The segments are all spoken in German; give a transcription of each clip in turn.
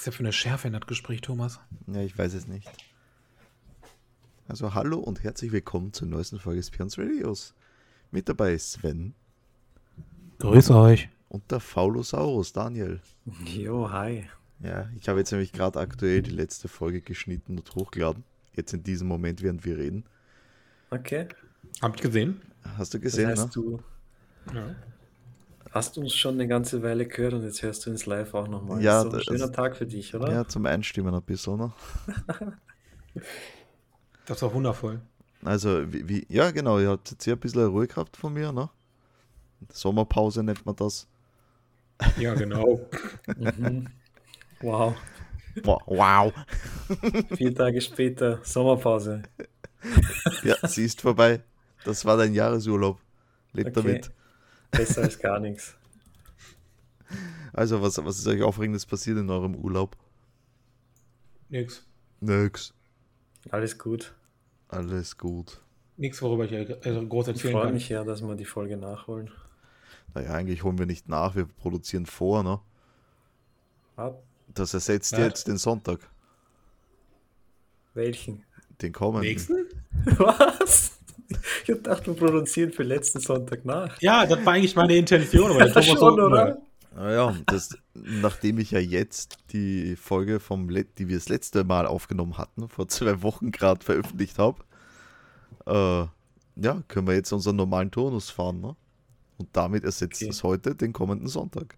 Was ist ja für eine Schärfe in das Gespräch, Thomas? Ja, ich weiß es nicht. Also hallo und herzlich willkommen zur neuesten Folge Spions Radios. Mit dabei ist Sven Grüß euch. und der Faulosaurus, Daniel. Jo, hi. Ja, ich habe jetzt nämlich gerade aktuell die letzte Folge geschnitten und hochgeladen. Jetzt in diesem Moment, während wir reden. Okay. Hab ich gesehen? Hast du Das gesehen, heißt, ne? du Ja. Hast uns schon eine ganze Weile gehört und jetzt hörst du uns live auch nochmal. Ja, das ist doch ein schöner Tag für dich, oder? Ja, zum Einstimmen ein bisschen, ne? Das war wundervoll. Also, wie, wie ja, genau, ihr habt jetzt hier ein bisschen Ruhe gehabt von mir, ne? Sommerpause nennt man das. Ja, genau. Mhm. Wow. Wow. wow. Vier Tage später, Sommerpause. Ja, sie ist vorbei. Das war dein Jahresurlaub. Lebt Okay. damit. Besser als gar nichts. Also, was, was ist euch Aufregendes passiert in eurem Urlaub? Nix. Nix. Alles gut. Alles gut. Nix, worüber ich äh, groß Ich erzählen freue kann. mich ja, dass wir die Folge nachholen. Naja, eigentlich holen wir nicht nach, wir produzieren vor, ne? Ah, Das ersetzt Was? jetzt den Sonntag. welchen? Den kommenden. Nächsten? Was? Ich hab gedacht, wir produzieren für letzten Sonntag nach. Ja, das war eigentlich meine Intention, aber Thomas Schon, so, oder? Naja, das, nachdem ich ja jetzt die Folge, vom die wir das letzte Mal aufgenommen hatten, vor zwei Wochen gerade veröffentlicht habe, äh, ja, können wir jetzt unseren normalen Turnus fahren, ne? Und damit ersetzt Okay. es heute den kommenden Sonntag.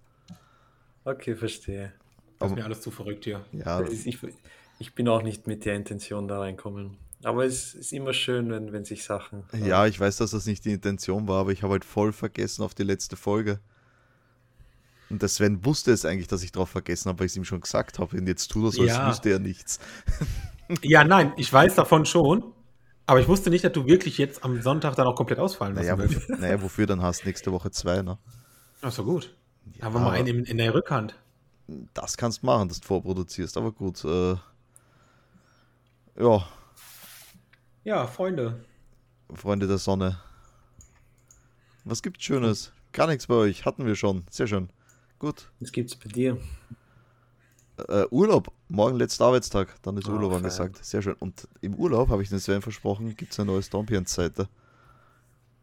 Okay, verstehe. Das ist mir alles zu verrückt hier. Ja, Ich, ich bin auch nicht mit der Intention da reinkommen. Aber es ist immer schön, wenn, wenn sich Sachen. äh, ja, ich weiß, dass das nicht die Intention war, aber ich habe halt voll vergessen auf die letzte Folge. Und der Sven wusste es eigentlich, dass ich drauf vergessen habe, weil ich es ihm schon gesagt habe. Und jetzt tut er so, als Ja. wüsste er nichts. Ja, nein, ich weiß davon schon. Aber ich wusste nicht, dass du wirklich jetzt am Sonntag dann auch komplett ausfallen lassen Naja, willst. wofür, naja, wofür dann hast nächste Woche zwei, ne? Ach so, gut. Ja, Haben wir mal einen in, in der Rückhand. Das kannst du machen, dass du vorproduzierst, aber gut. Äh, ja, Ja, Freunde. Freunde der Sonne. Was gibt's Schönes? Gar nichts bei euch, hatten wir schon. Sehr schön. Gut. Was gibt's bei dir? Äh, Urlaub, morgen letzter Arbeitstag, dann ist Ah, Urlaub fein. angesagt. Sehr schön. Und im Urlaub, habe ich den Sven versprochen, gibt es eine neue Stompions-Seite.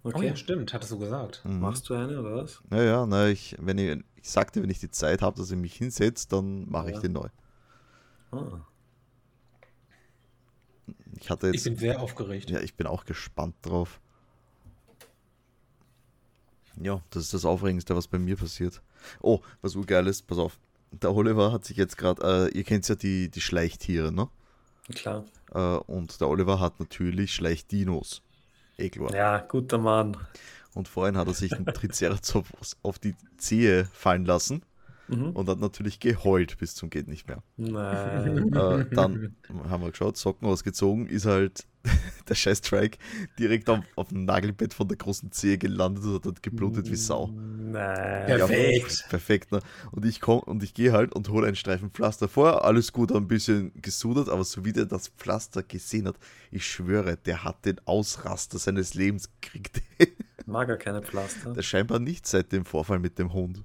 Oh Okay. ja, stimmt, hattest du gesagt. Mhm. Machst du eine oder was? Ja, ja, na, ich, wenn ich, ich sagte, wenn ich die Zeit habe, dass ich mich hinsetze, dann mache ich Ja. den neu. Ah, Ich hatte Ich jetzt, bin sehr aufgeregt. ja, ich bin auch gespannt drauf. Ja, das ist das Aufregendste, was bei mir passiert. Oh, was urgeil ist, pass auf. Der Oliver hat sich jetzt gerade, äh, ihr kennt ja die, die Schleichtiere, ne? klar. Äh, und der Oliver hat natürlich Schleichdinos. Klar. Ja, guter Mann. Und vorhin hat er sich einen Triceratops auf die Zehe fallen lassen Mhm. und hat natürlich geheult bis zum geht nicht mehr. Nein. Äh, dann haben wir geschaut, Socken ausgezogen, ist halt der scheiß Strike direkt auf, auf dem Nagelbett von der großen Zehe gelandet und hat geblutet wie Sau. Nein. Perfekt. perfekt, ne? Und ich komme und ich gehe halt und hole einen Streifen Pflaster vor. Alles gut, ein bisschen gesudert, aber so wie der das Pflaster gesehen hat, ich schwöre, der hat den Ausraster seines Lebens gekriegt. Mag er keine Pflaster. der scheinbar nicht seit dem Vorfall mit dem Hund.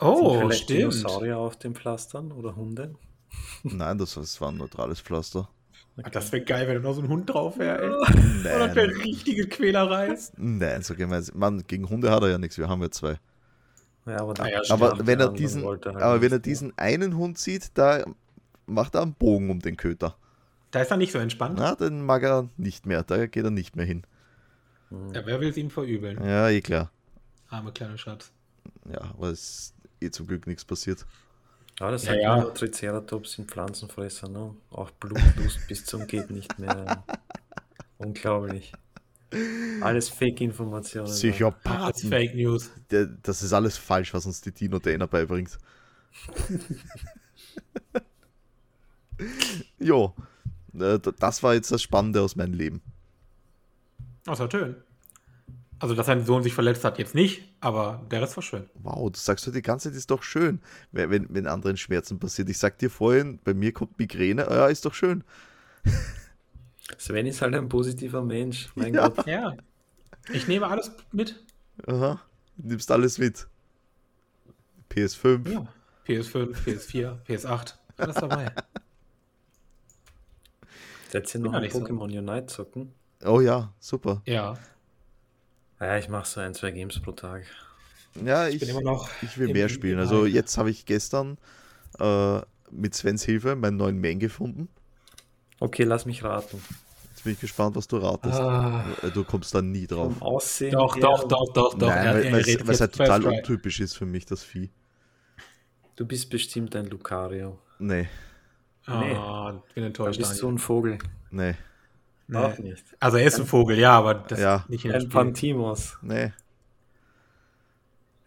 Oh, Sind vielleicht stimmt. Dinosaurier auf den Pflastern oder Hunde? Nein, das, das war ein neutrales Pflaster. Ach, Das wäre geil, wenn da noch so ein Hund drauf wäre, ey. Oh, das wäre Nein, richtige Quälerei. nein, so gemein. Mann, gegen Hunde hat er ja nichts, wir haben ja zwei. Ja, aber, Ah ja, dann- Aber dann wenn er wollte diesen, halt aber wenn er diesen einen Hund sieht, da macht er einen Bogen um den Köter. Da ist er nicht so entspannt. Na, den mag er nicht mehr, da geht er nicht mehr hin. Ja, wer will es ihm verübeln? Ja, eh klar. Arme kleine Schatz. Ja, aber es ist eh zum Glück nichts passiert. Ja, das Ja, sagt ja. man, Triceratops sind Pflanzenfresser, ne? Auch Blutlust bis zum geht nicht mehr. Unglaublich. Alles Fake-Informationen. Das ist Psychopathen. Fake News. Das ist alles falsch, was uns die Dino Dana beibringt. jo, äh, das war jetzt das Spannende aus meinem Leben. Das war schön. Also, dass sein Sohn sich verletzt hat, jetzt nicht, aber der Rest war schön. Wow, das sagst du die ganze Zeit, ist doch schön, wenn, wenn, anderen Schmerzen passiert. Ich sag dir vorhin, bei mir kommt Migräne, ah ja, ist doch schön. Sven ist halt ein positiver Mensch. Mein Ja. Gott. Ja. Ich nehme alles mit. Aha, nimmst alles mit. PS5, Ja. PS5, PS4, PS8. Alles dabei. Ihr Bin noch ein nicht so. Pokémon Unite zocken? Oh ja, super. Ja. Ja, ich mache so ein, zwei Games pro Tag. Ja, Ich ich, bin immer noch. ich will mehr spielen. Also jetzt habe ich gestern äh, mit Svens Hilfe meinen neuen Main gefunden. Okay, lass mich raten. Jetzt bin ich gespannt, was du ratest. Ah. Äh, Du kommst da nie drauf. Aussehen Doch, doch, doch, doch, doch. Nein, weil weil es redet weil es halt total untypisch ist für mich, das Vieh. Du bist bestimmt ein Lucario. Nee, Ah, bin Du enttäuscht. bist so ein Vogel. nee, Nee. Auch nicht. Also er ist ein Vogel, ja, aber das Ja. nicht in Ein. Pantimos. nee,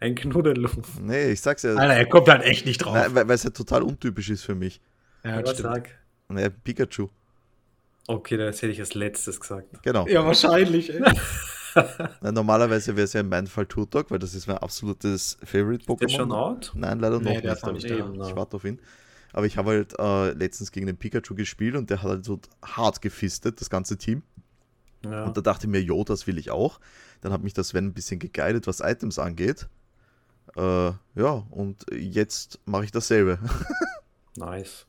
Ein Knuddellumpf. nee, ich sag's ja. Alter, er kommt halt echt nicht drauf. Nein, weil es halt total untypisch ist für mich. ja, Was sag? Nee, Pikachu, Okay, das hätte ich als letztes gesagt. genau. Ja, wahrscheinlich. Na, normalerweise wäre es ja in meinem Fall Turtok, weil das ist mein absolutes Favorite-Pokémon. Ist der schon out? Nein, leider Nee, noch der nicht. aber nicht ich, warte auf ihn. Aber ich habe halt äh, letztens gegen den Pikachu gespielt und der hat halt so hart gefistet, das ganze Team. Ja. Und da dachte ich mir, jo, das will ich auch. Dann hat mich das Sven ein bisschen geguidet, was Items angeht. Äh, ja, und jetzt mache ich dasselbe. Nice.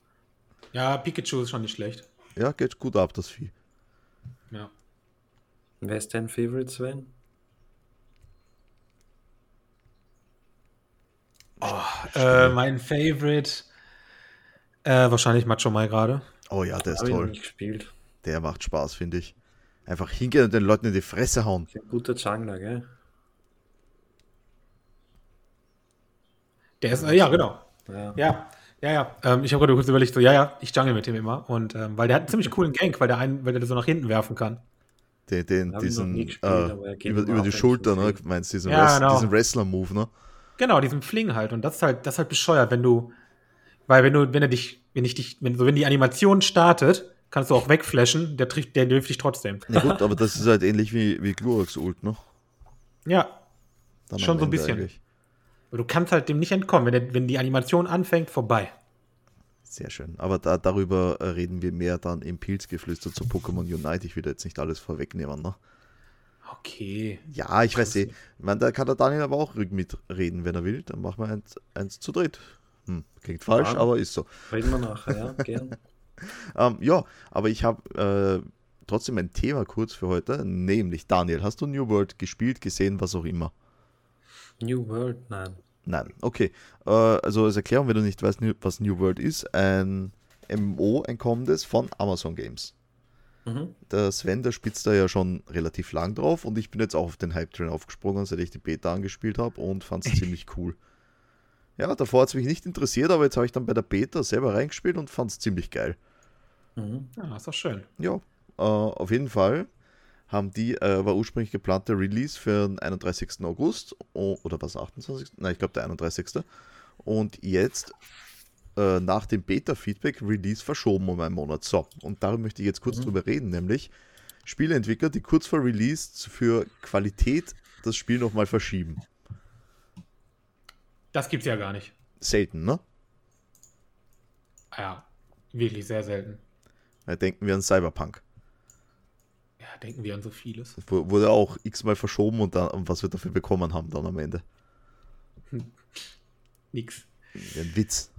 Ja, Pikachu ist schon nicht schlecht. ja, geht gut ab, das Vieh. Ja. Wer ist dein Favorite, Sven? Äh, mein Favorite. Äh, wahrscheinlich Macho Mai gerade. Oh ja, der ist Hab toll. nicht gespielt. Der macht Spaß, finde ich. Einfach hingehen und den Leuten in die Fresse hauen. Ist ein guter Jungler, gell? Der ist, äh, ja, genau. Ja. Ja, ja, ja. Ähm, ich habe gerade kurz überlegt, so, ja, ja, ich jungle mit dem immer. Und ähm, weil der hat einen ziemlich coolen Gank, weil der einen, weil der so nach hinten werfen kann. Den, den, diesen, gespielt, äh, er über, über die Schulter, ne? Meinst du, diesen, Ja, Wrest- genau. diesen Wrestler-Move, ne? Genau, diesen Fling halt. Und das ist halt, das ist halt bescheuert, wenn du, weil wenn du, wenn er dich, wenn ich dich, wenn, so wenn die Animation startet, kannst du auch wegflashen, der trifft, der trifft dich trotzdem. Na gut, aber das ist halt ähnlich wie, wie Glurak Ult, ne? Ja, Dann Schon so ein bisschen. eigentlich. aber du kannst halt dem nicht entkommen. Wenn, der, wenn die Animation anfängt, vorbei. Sehr schön. Aber da, darüber reden wir mehr dann im Pilzgeflüster zu Pokémon Unite. Ich will da jetzt nicht alles vorwegnehmen, ne? Okay. Ja, ich weiß eh. Da kann der Daniel aber auch mitreden, wenn er will. Dann machen wir eins, eins zu dritt. Hm, klingt falsch, Ja. aber ist so. Reden wir nachher, ja, gern. Ähm, ja, aber ich habe äh, trotzdem ein Thema kurz für heute, nämlich Daniel, hast du New World gespielt, gesehen, was auch immer? New World, nein. Nein, okay. Äh, also als Erklärung, wenn du nicht weißt, was New World ist, ein MMO, ein kommendes von Amazon Games. Mhm. Der Sven, der spitzt da ja schon relativ lang drauf und ich bin jetzt auch auf den Hype-Train aufgesprungen, seit ich die Beta angespielt habe und fand es ziemlich cool. Ja, davor hat es mich nicht interessiert, aber jetzt habe ich dann bei der Beta selber reingespielt und fand es ziemlich geil. Mhm. Ja, ist doch schön. Ja, äh, auf jeden Fall haben die, äh, war ursprünglich geplanter Release für den 31. August oder was, 28. Nein, ich glaube der 31. Und jetzt äh, nach dem Beta-Feedback Release verschoben um einen Monat. So, und darum möchte ich jetzt kurz drüber reden, nämlich Spieleentwickler, die kurz vor Release für Qualität das Spiel nochmal verschieben. Das gibt's ja gar nicht. Selten, ne? Ja, wirklich sehr selten. Da denken wir an Cyberpunk. Ja, denken wir an so vieles. Wurde auch x-mal verschoben und, dann, was wir dafür bekommen haben dann am Ende. Nix. Ein Witz.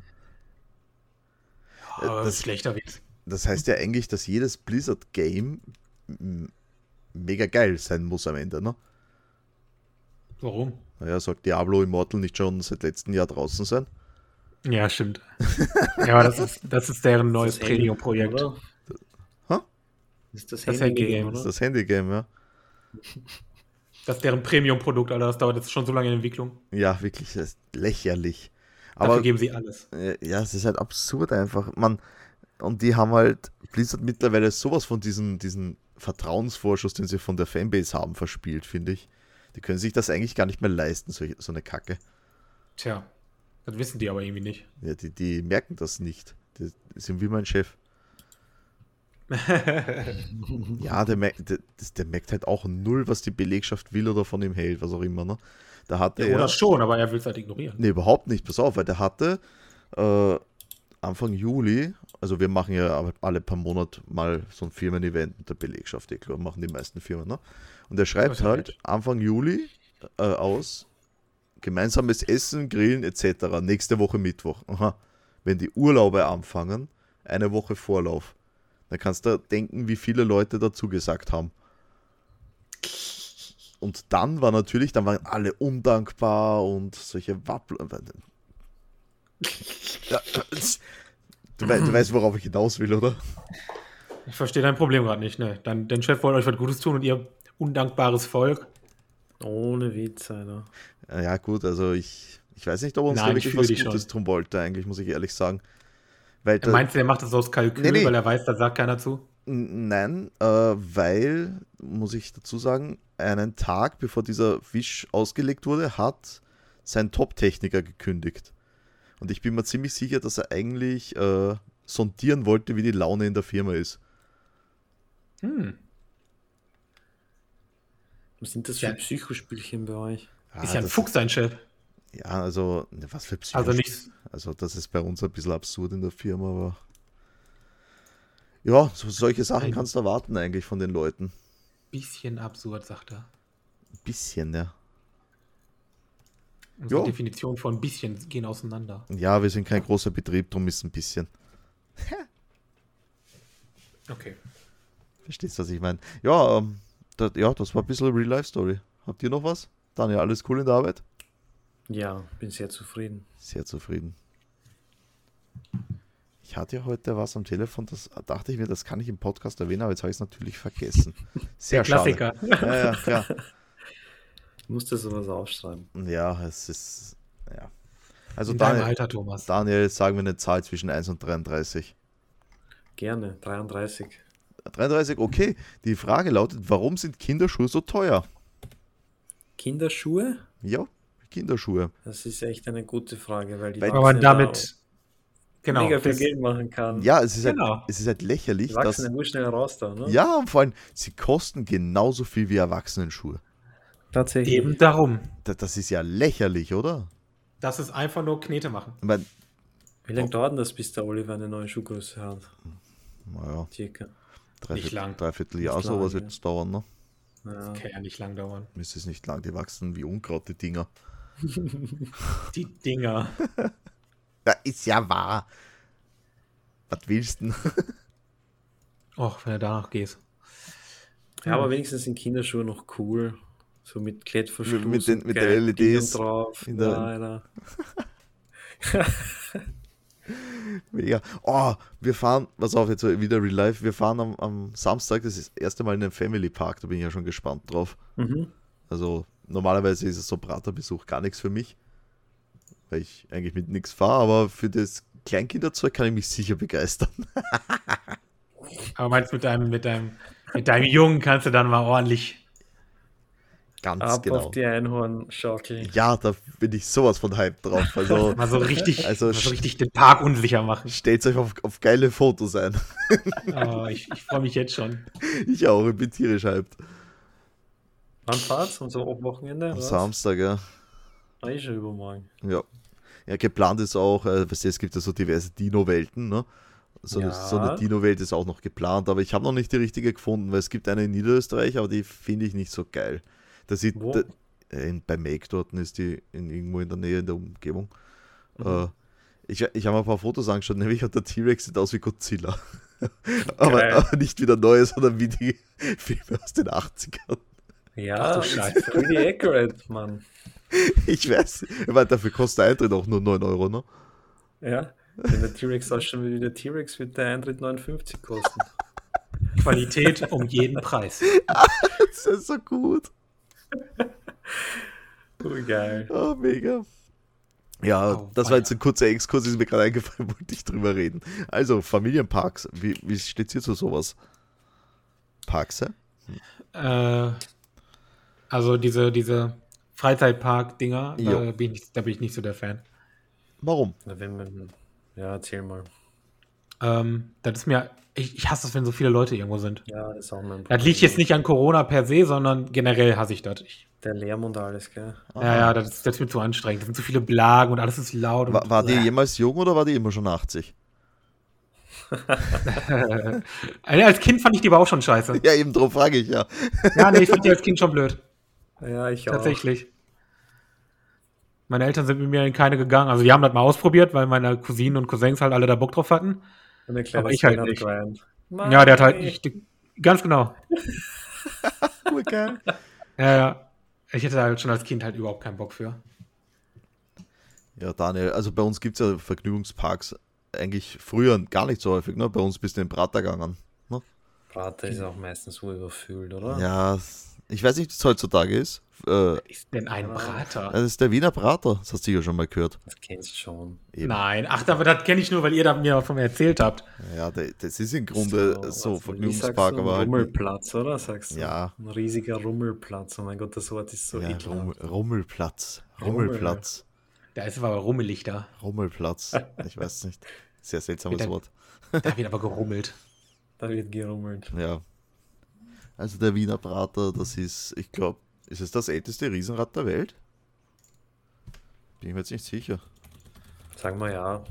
Aber das- schlechter Witz. Das heißt ja eigentlich, dass jedes Blizzard-Game mega geil sein muss am Ende, ne? Warum? Naja, sollte Diablo Immortal nicht schon seit letztem Jahr draußen sein? Ja, stimmt. ja, aber das ist, das ist deren neues Handy, Premium-Projekt. Ist das, Das Handy-Game. Das ist oder? das Handygame, ja? Das ist deren Premium-Produkt, Alter. Das dauert jetzt schon so lange in Entwicklung. Ja, wirklich, das ist lächerlich. Dafür Aber geben sie alles. ja, es ist halt absurd einfach. Man, und die haben halt Blizzard mittlerweile sowas von diesen, diesen Vertrauensvorschuss, den sie von der Fanbase haben, verspielt, finde ich. Die können sich das eigentlich gar nicht mehr leisten, so, so eine Kacke. Tja, das wissen die aber irgendwie nicht. Ja, die, die merken das nicht. Die sind wie mein Chef. ja, der, merkt- der, der merkt halt auch null, was die Belegschaft will oder von ihm hält, was auch immer. Ne? Da hatte Ja, er. oder schon, aber er will es halt ignorieren. Nee, überhaupt nicht. Pass auf, weil der hatte äh, Anfang Juli, also wir machen ja alle paar Monate mal so ein Firmen-Event mit der Belegschaft, eh klar, machen die meisten Firmen, ne? Und er schreibt halt. Anfang Juli äh, aus, gemeinsames Essen, Grillen etc. Nächste Woche Mittwoch. Aha. Wenn die Urlaube anfangen, eine Woche Vorlauf. Dann kannst du denken, wie viele Leute dazu gesagt haben. Und dann war natürlich, dann waren alle undankbar und solche Wappel. Ja, du, wei- du weißt, worauf ich hinaus will, oder? Ich verstehe dein Problem gerade nicht, ne? Dein, dein Chef wollte euch was Gutes tun und ihr undankbares Volk. Ohne Witz, Alter. Ja, gut, also ich, ich weiß nicht, ob er uns Nein, da ich wirklich was Gutes schon. tun wollte, eigentlich, muss ich ehrlich sagen. Weil Er da- meint, er macht das aus Kalkül, Nee, nee. weil er weiß, da sagt keiner zu. Nein, äh, weil, muss ich dazu sagen, einen Tag bevor dieser Fisch ausgelegt wurde, hat sein Top-Techniker gekündigt. Und ich bin mir ziemlich sicher, dass er eigentlich äh, sondieren wollte, wie die Laune in der Firma ist. Hm. Was sind das Ja. für Psychospielchen bei euch? Ah, ist ja ein das- Fuchs, sein Chef. Ja, also, ne, was für Psycho Also nicht. Also, das ist bei uns ein bisschen absurd in der Firma, aber. Ja, so, solche Sachen kannst du erwarten eigentlich von den Leuten. Bisschen absurd, sagt er. Ein bisschen, ja. Unsere Jo. Definition von bisschen gehen auseinander. Ja, wir sind kein großer Betrieb, darum ist es ein bisschen. Okay. Verstehst du, was ich meine? Ja, ähm, das, ja, das war ein bisschen Real-Life-Story. Habt ihr noch was? Daniel, alles cool in der Arbeit? Ja, bin sehr zufrieden. Sehr zufrieden. Ich hatte ja heute was am Telefon, das dachte ich mir, das kann ich im Podcast erwähnen, aber jetzt habe ich es natürlich vergessen. Sehr Der Klassiker. Schade. Ja, ja, klar. Ich musste sowas aufschreiben. Ja, es ist. Ja. Also In Daniel, Alter, Thomas. Daniel, sagen wir eine Zahl zwischen 1 und 33. Gerne, 33. 33, okay. Die Frage lautet, warum sind Kinderschuhe so teuer? Kinderschuhe? Ja, Kinderschuhe. Das ist echt eine gute Frage, weil die Weil- man damit. da Genau. mega viel Geld machen kann. Ja, es ist, Genau. halt, es ist halt lächerlich, Die dass. Muss schnell raus da, ne? Ja, und vor allem, sie kosten genauso viel wie Erwachsenenschuhe. Tatsächlich. Eben darum. Das, das ist ja lächerlich, oder? Das ist einfach nur Knete machen. Meine, Wie lange dauert denn das, bis der Oliver eine neue Schuhgröße hat? naja, Circa. dreiviertel, lang. dreiviertel Jahr Nicht sowas lang, wird ja. es dauern, ne? Ja. Kann ja nicht lang dauern. Ist es nicht lang, die wachsen wie Unkraut, die Dinger. Die Dinger. Ja, ist ja wahr. Was willst du denn? Och, wenn du danach gehst. ja, aber wenigstens sind Kinderschuhe noch cool. So mit Klettverschluss. Mit- mit den- mit geilen LEDs drauf. in der-. Mega. Oh, wir fahren, pass auf, jetzt wieder Real Life. Wir fahren am, am Samstag, das ist das erste Mal in den Family Park, da bin ich ja schon gespannt drauf. Mhm. Also normalerweise ist es so Praterbesuch gar nichts für mich, weil ich eigentlich mit nichts fahre, aber für das Kleinkinderzeug kann ich mich sicher begeistern. Aber meinst du, mit deinem, mit deinem, mit deinem Jungen kannst du dann mal ordentlich. Ganz Ab genau. auf die Einhornschaukel. Ja, da bin ich sowas von Hype drauf. Also Mal so richtig, Also mal so richtig den Park unsicher machen. stellt euch auf, auf geile Fotos ein. Oh, ich ich freue mich jetzt schon. Ich auch, ich bin tierisch hyped. Wann fahrt's? Und so am Wochenende? Am was? Samstag, ja. Ah, eh schon übermorgen. Ja. Ja, geplant ist auch, äh, weißt du, es gibt ja so diverse Dino-Welten, ne? So, Ja. so eine Dino-Welt ist auch noch geplant, aber ich habe noch nicht die richtige gefunden, weil es gibt eine in Niederösterreich, aber die finde ich nicht so geil. Da sieht, Wo? da, äh, in, bei Make dort ist die in, irgendwo in der Nähe in der Umgebung. Mhm. Äh, ich ich habe mir ein paar Fotos angeschaut, nämlich hat der T-Rex sieht aus wie Godzilla. aber, aber nicht wie der neue, sondern wie die Filme aus den 80ern. Ja, Ach du ist Scheiße. pretty accurate, Mann. Ich weiß, meine, dafür kostet der Eintritt auch nur 9 Euro, ne? Ja, wenn der T-Rex ausschaut wie der T-Rex, wird der Eintritt 59 kosten. Qualität um jeden Preis. Das ist so gut. Oh, geil. Oh, mega. Ja, Oh, das war jetzt ein kurzer Exkurs, ist mir gerade eingefallen, wollte ich drüber reden. Also, Familienparks, wie, wie steht ihr zu sowas? Parks, ja? Äh, also diese, diese Freizeitpark-Dinger, da Jo. bin, ich, da bin ich nicht so der Fan. Warum? Na, wenn man, ja, erzähl mal. Ähm, das ist mir, ich, ich hasse es, wenn so viele Leute irgendwo sind. Ja, das ist auch mein Das liegt jetzt nicht an Corona per se, sondern generell hasse ich das. Ich, Der Lärm und alles, gell? ja, ja, das ist, das ist mir zu anstrengend. Das sind zu viele Blagen und alles ist laut. War, und, war die jemals jung oder war die immer schon 80? Äh, als Kind fand ich die aber auch schon scheiße. Ja, eben drauf frage ich ja. Ja, nee, ich fand die als Kind schon blöd. Ja, ich auch. Tatsächlich. Meine Eltern sind mit mir in keine gegangen. Also die haben das mal ausprobiert, weil meine Cousinen und Cousins halt alle da Bock drauf hatten. Der kleine Aber ich halt nicht. Ja, der hat halt nicht. Ganz genau. Okay. Ja, ja. Ich hätte halt schon als Kind halt überhaupt keinen Bock für. Ja, Daniel, also bei uns gibt es ja Vergnügungsparks eigentlich früher gar nicht so häufig, ne? Bei uns bist du in Prater gegangen. Ne? Prater ist auch meistens so überfüllt, oder? Ja, ich weiß nicht, wie es heutzutage ist. Äh, Was ist denn ein Brater? das ist der Wiener Prater, das hast du sicher schon mal gehört. Das kennst du schon. Eben. Nein, ach, aber das kenne ich nur, weil ihr da mir von mir erzählt habt. Ja, das ist im Grunde so, was- wie sagst Vergnügungspark, aber halt. Rummelplatz, oder? Sagst du? Ja. Ein riesiger Rummelplatz. Oh mein Gott, das Wort ist so Ja. Rummel, Rummelplatz. Rummel. Rummelplatz. Da ist aber rummelig da. Rummelplatz. Ich weiß nicht. Sehr seltsames. Wort. Da wird aber gerummelt. Da wird gerummelt. Ja. Also der Wiener Prater, das ist, ich glaube, ist es das älteste Riesenrad der Welt? Bin ich mir jetzt nicht sicher. Sag mal ja.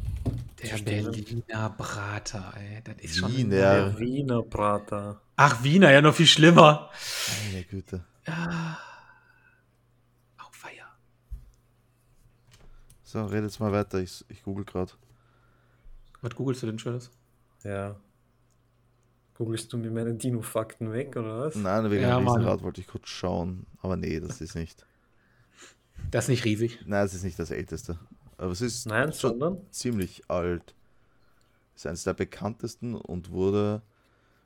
Der. Berliner Brater, ey. Das ist schon. Wiener. Der Wiener Prater. Ach, Wiener, ja, noch viel schlimmer. Meine Güte. Auweia. So, red jetzt mal weiter. Ich, ich google gerade. Was googelst du denn Schönes? Ja. Googlest du mir meine Dino-Fakten weg, oder was? Nein, wegen Ja. Riesenrad wollte ich kurz schauen. Aber nee, das ist nicht. Das ist nicht riesig. Nein, es ist nicht das älteste. Aber es ist Nein, schon sondern? ziemlich alt. Ist eines der bekanntesten und wurde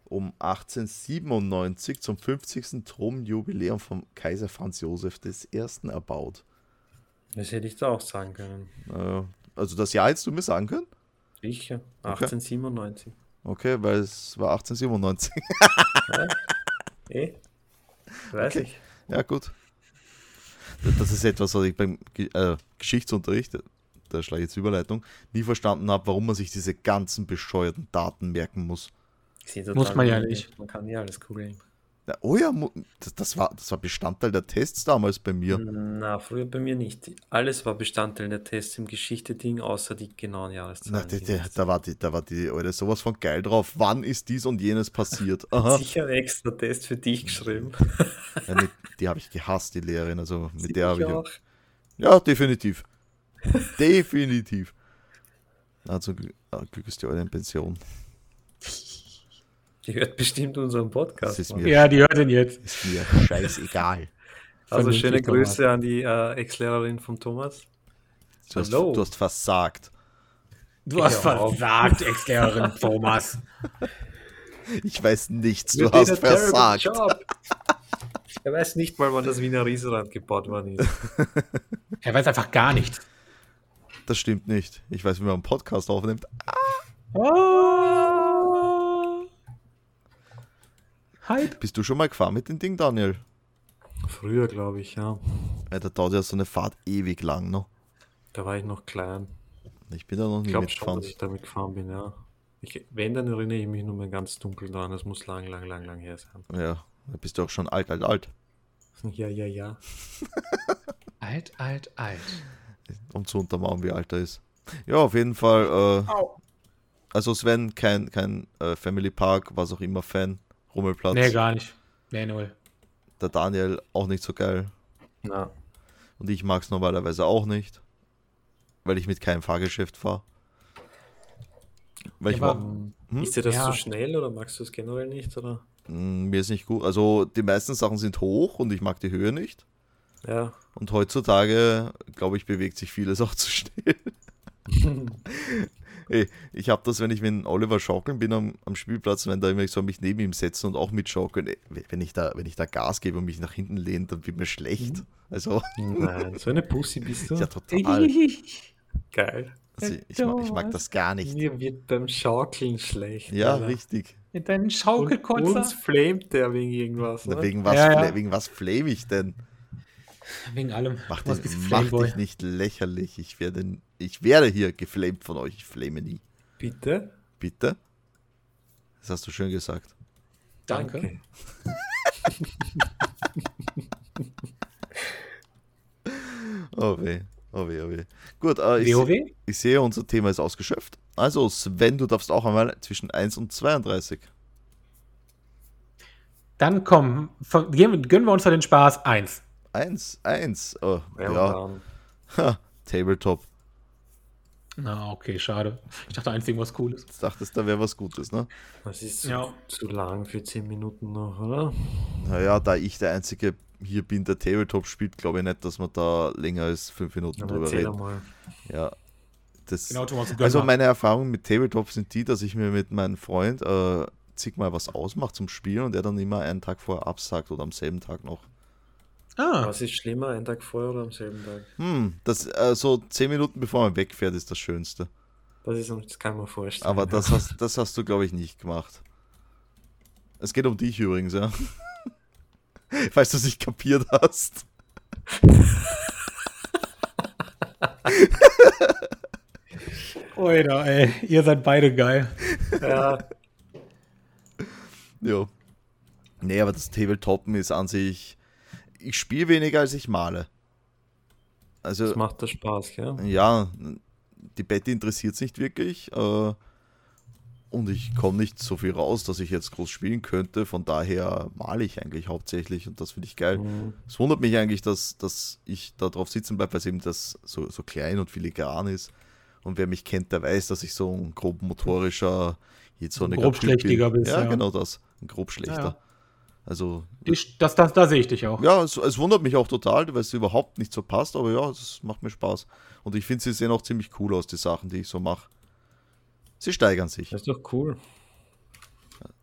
um 1897 zum 50. Thronjubiläum vom Kaiser Franz Josef I. erbaut. Das hätte ich da auch sagen können. Äh, Also das Jahr hättest du mir sagen können? Sicher. Okay. 1897. Okay, weil es war 1897. Eh? Weiß Okay. ich. ja, gut. Das ist etwas, was ich beim äh, Geschichtsunterricht, da schlage ich jetzt Überleitung, nie verstanden habe, warum man sich diese ganzen bescheuerten Daten merken muss. Muss man ja nicht. Man kann ja alles googeln. Oh ja, das, das, war, das war Bestandteil der Tests damals bei mir. Na, früher bei mir nicht. Alles war Bestandteil der Tests im Geschichte-Ding, außer die genauen Jahreszahlen. Na, die, da war die, da war die, Alter, sowas von geil drauf. Wann ist dies und jenes passiert? Aha. Sicher ein extra Test für dich geschrieben. Ja, mit, die habe ich gehasst, die Lehrerin. Also mit Sie der habe ich. auch. Ja, definitiv. definitiv. Zum Glück, ist die Eure in Pension. Die hört bestimmt unseren Podcast. Ja, die hört den jetzt. ist mir scheißegal. Also schöne Thomas. Grüße an die äh, Ex-Lehrerin von Thomas. Du hast, Hallo. du hast versagt. Du hast Ja, auf. versagt, Ex-Lehrerin Thomas. Ich weiß nichts, du hast versagt. Er weiß nicht mal, wann das Wiener Riesenrad gebaut worden ist. Er weiß einfach gar nichts. Das stimmt nicht. Ich weiß, wie man einen Podcast aufnimmt. Oh. Hype. Bist du schon mal gefahren mit dem Ding, Daniel? Früher, glaube ich, ja. Ja, da dauert ja so eine Fahrt ewig lang, ne? Da war ich noch klein. Ich bin da noch Ich nie glaube schon, mitgefahren. dass ich damit gefahren bin, ja. Ich, wenn, dann erinnere ich mich nur mal ganz dunkel dran. Das muss lang, lang, lang, lang her sein. Ja, da bist du auch schon alt, alt, alt. Ja, ja, ja. Alt, alt, alt. um zu untermauern, wie alt er ist. Ja, auf jeden Fall. Äh, also Sven, kein, kein äh, Family Park, was auch immer Fan. Rummelplatz. Nee, gar nicht. Nee, null. Der Daniel auch nicht so geil. Na, Und ich mag es normalerweise auch nicht. Weil ich mit keinem Fahrgeschäft fahre. Weil ich Ja, mag, aber- Hm? Ist dir das Ja. zu schnell oder magst du es generell nicht? Oder? mh, mir ist nicht gut. Also die meisten Sachen sind hoch und ich mag die Höhe nicht. Ja. Und heutzutage, glaube ich, bewegt sich vieles auch zu schnell. Ey, ich habe das, wenn ich mit Oliver schaukeln bin am, am Spielplatz, wenn da immer ich soll mich neben ihm setzen und auch mitschaukeln. Ey, wenn ich da, wenn ich da Gas gebe und mich nach hinten lehne, dann wird mir schlecht. Also, Nein, so eine Pussy bist du. ja, total. Geil. Also, ich, mag, ich mag das gar nicht. Mir wird beim Schaukeln schlecht. Ja, Alter. richtig. Mit deinen Und Schaukelkotzer. uns flamet der wegen irgendwas. Na, wegen, was, Ja, ja. wegen was flame ich denn? Wegen allem. Mach, bisschen mach dich nicht lächerlich. Ich werde, ich werde hier geflamed von euch. Ich flame nie. Bitte? Bitte? Das hast du schön gesagt. Danke. Oh weh, oh weh, oh weh. Gut, äh, ich, WoW? ich sehe, unser Thema ist ausgeschöpft. Also Sven, du darfst auch einmal zwischen 1 und 32. Dann komm, von, gehen wir- gönnen wir uns da den Spaß. Eins. 1, 1. Oh, Ja, ja, Ha, Tabletop. Na, okay, schade. Ich dachte, eins irgendwas Cooles. Jetzt dachtest da wäre was Gutes, ne? Das ist zu, Ja. zu lang für 10 Minuten noch, oder? Naja, da ich der Einzige hier bin, der Tabletop spielt, glaube ich nicht, dass wir da länger als fünf Minuten Dann drüber reden. mal. Ja. Das, Genau, Thomas, also meine Erfahrungen mit Tabletop sind die, dass ich mir mit meinem Freund äh, zigmal was ausmache zum Spielen und er dann immer einen Tag vorher absagt oder am selben Tag noch. Ah, Was ist schlimmer, einen Tag vorher oder am selben Tag? Hm, das äh, so zehn Minuten bevor man wegfährt, ist das Schönste. Das, ist, das kann man vorstellen. Aber das hast, das hast du, glaube ich, nicht gemacht. Es geht um dich übrigens, ja. Falls du es nicht kapiert hast. Oida, ey, ihr seid beide geil. Ja, Ja. Nee, aber das Tabletoppen ist an sich. Ich spiele weniger, als ich male. Also, das macht das Spaß, gell? ja, die Betty interessiert es nicht wirklich. Äh, und ich komme nicht so viel raus, dass ich jetzt groß spielen könnte. Von daher male ich eigentlich hauptsächlich und das finde ich geil. Mhm. Es wundert mich eigentlich, dass, dass ich da drauf sitzen bleibe, weil es eben das so, so klein und filigran ist. Und wer mich kennt, der weiß, dass ich so ein grob motorischer, jetzt so Ein eine grobschlächtiger bist, Ja, ja. genau das. Ein grobschlechter. Ja, ja. Also, Ich, das, das, da sehe ich dich auch. ja, es, es wundert mich auch total, weil es überhaupt nicht so passt, aber ja, es macht mir Spaß. Und ich finde, sie sehen auch ziemlich cool aus, die Sachen, die ich so mache. Sie steigern sich. Das ist doch cool.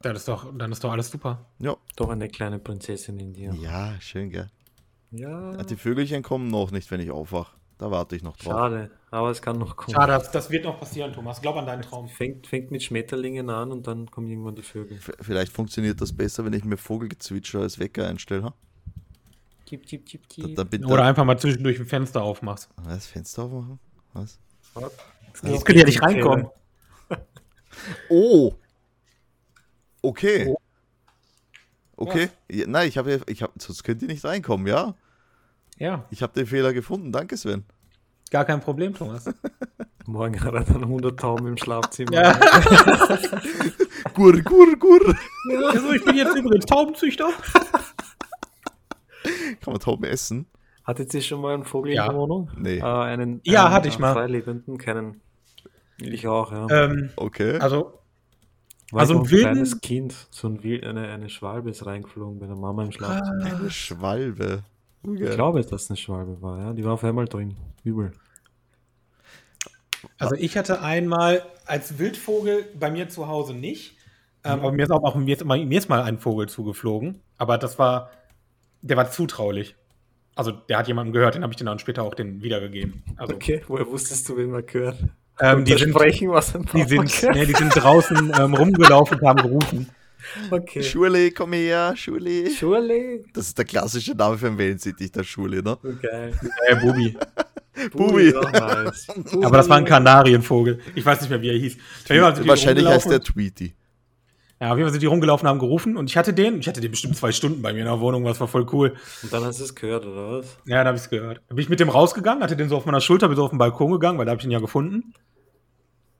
Dann ist doch, dann ist doch alles super. Ja, Doch eine kleine Prinzessin in dir. ja schön, gell? Ja, Die Vögelchen kommen noch nicht, wenn ich aufwach. Da warte ich noch drauf. schade. Aber es kann noch kommen. Schade, das, das wird noch passieren, Thomas. Glaub an deinen Traum. Fängt, fängt mit Schmetterlingen an und dann kommen irgendwann die Vögel. V- Vielleicht funktioniert das besser, wenn ich mir Vogelgezwitscher als Wecker einstelle. Da, chip. dann bin Oder einfach mal zwischendurch ein Fenster aufmachst. das Fenster aufmachen? Was? Das könnte ja nicht reinkommen. Oh! Okay. Oh. Okay. Ja, nein, ich habe ja, ich hab, sonst könnt ihr nicht reinkommen, ja? Ja, Ich habe den Fehler gefunden. Danke, Sven. gar kein Problem, Thomas. Morgen hat er dann 100 Tauben im Schlafzimmer. Ja. Gur, gur, gur. Also, ich bin jetzt übrigens Taubenzüchter. Kann man Tauben essen? Hattet ihr schon mal einen Vogel Ja. in der Wohnung? Nee. Äh, einen, Ja, einen, hatte ich mal. Freilebenden, keinen. Ich auch, ja. Ähm, Okay. also, War also so ein ein wilden- kleines Kind, so ein Wild, eine, eine Schwalbe ist reingeflogen bei der Mama im Schlafzimmer. Eine Schwalbe. Ich glaube, dass das eine Schwalbe war, ja. Die war auf einmal drin. Übel. also ich hatte einmal als Wildvogel bei mir zu Hause nicht. Ähm, aber mir ist auch, auch mir ist, mal, mir ist mal ein Vogel zugeflogen. Aber das war, der war zutraulich. Also der hat jemandem gehört, den habe ich dann später auch den wiedergegeben. Also, Okay, woher wusstest du, wen man gehört? ähm, die, sind, sprechen, was ein die, sind, nee, die sind draußen ähm, rumgelaufen und haben gerufen. Okay. Schule, komm her, Schule. Schule. Das ist der klassische Name für einen Wellensittich, der Schule, ne? Geil. Äh, Bubi. Bubi. nice. Aber das war ein Kanarienvogel. Ich weiß nicht mehr, wie er hieß. Wahrscheinlich heißt der. Tweety. Ja, auf jeden Fall sind die rumgelaufen, haben gerufen und ich hatte den, ich hatte den bestimmt zwei Stunden bei mir in der Wohnung, was war voll cool. Und dann hast du es gehört, oder was? Ja, da habe ich es gehört. Da bin ich mit dem rausgegangen, hatte den so auf meiner Schulter, bin so auf den Balkon gegangen, weil da habe ich ihn ja gefunden.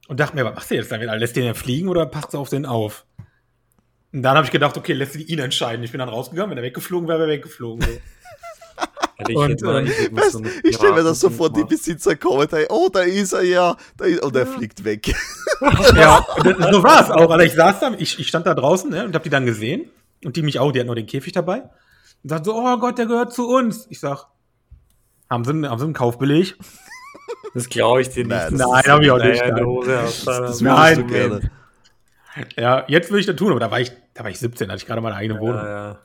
Und dachte mir, was machst du jetzt damit? Lässt den ja fliegen oder passt du auf den auf? Und dann habe ich gedacht, okay, lässt ihn entscheiden. Ich bin dann rausgegangen, wenn er weggeflogen wäre, wäre er weggeflogen. Ich Und, hätte mal- äh, ich hätte mal Weißt, so ich stelle mir das so vor, die. Besitzer kommen, da, oh, da ist er ja, da ist, und er fliegt weg. ja, und das, so war es auch. Also ich saß da, ich, ich stand da draußen ne, und habe die dann gesehen. Und die mich auch, die hatten nur den Käfig dabei. Und sagten so, oh Gott, der gehört zu uns. Ich sag, haben sie, einen- haben sie einen Kaufbeleg? Das glaube ich dir nicht. Nein, dass Nein, du hab ich auch nicht, nein. Hose hast. Das Nein, du gerne. Ja, jetzt würde ich das tun, aber da war ich, da war ich 17, hatte ich gerade meine eigene Wohnung. Ja, ja. Und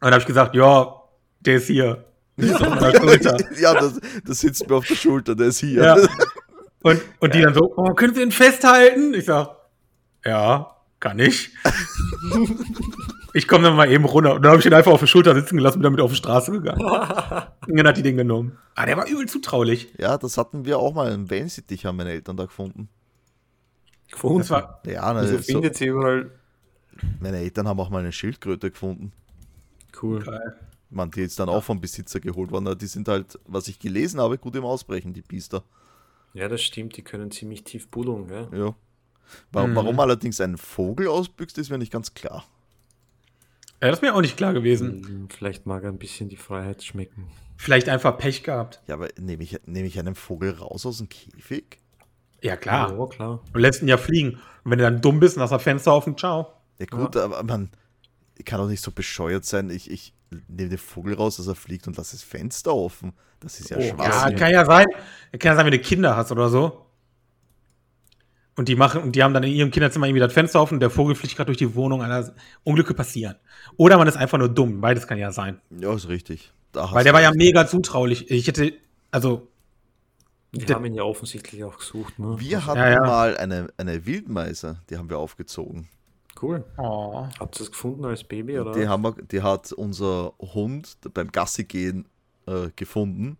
dann habe ich gesagt, ja, der ist hier. Der ist ja, das, das sitzt mir auf der Schulter, der ist hier. Ja. Und, und die dann so, oh, können Sie ihn festhalten? Ich sag, ja, kann ich. ich komme dann mal eben runter. Und dann habe ich ihn einfach auf der Schulter sitzen gelassen und bin damit auf die Straße gegangen. Und dann hat die den genommen. Ah, der war übel zutraulich. Ja, das hatten wir auch mal im Wellensittich, haben meine Eltern da gefunden. Gefunden. Das war, Ja, also ne, so, findet sie überall. meine Eltern haben auch mal eine Schildkröte gefunden. Cool. geil. Man, die jetzt dann auch vom Besitzer geholt worden. Die sind halt, was ich gelesen habe, gut im Ausbrechen, die Biester. Ja, das stimmt. Die können ziemlich tief buddeln, gell? Ja. Warum, Mhm. warum allerdings ein Vogel ausbüchst, ist mir nicht ganz klar. Ja, das ist mir auch nicht klar gewesen. Hm, Vielleicht mag er ein bisschen die Freiheit schmecken. Vielleicht einfach Pech gehabt. Ja, aber nehme ich, nehme ich einen Vogel raus aus dem Käfig? Ja, klar. Ja, klar. Und lässt ihn ja fliegen. Und wenn du dann dumm bist und hast das Fenster offen, ciao. Ja gut, aber man kann doch nicht so bescheuert sein. Ich, ich nehme den Vogel raus, dass er fliegt und lasse das Fenster offen. Das ist ja Oh, Ja, Schwachsinn. kann ja sein. Kann ja sein, wenn du Kinder hast oder so. Und die machen, und die haben dann in ihrem Kinderzimmer irgendwie das Fenster offen und der Vogel fliegt gerade durch die Wohnung, Alter. Unglücke passieren. Oder man ist einfach nur dumm. Beides kann ja sein. Ja, ist richtig. Weil der war ja mega zutraulich. Ich hätte, also, Die haben ihn ja offensichtlich auch gesucht. Ne? Wir hatten Ja, ja. mal eine, eine Wildmeise, die haben wir aufgezogen. Cool. oh. Habt ihr es gefunden als Baby? Oder? Die, haben wir, die hat unser Hund beim Gassi gehen äh, gefunden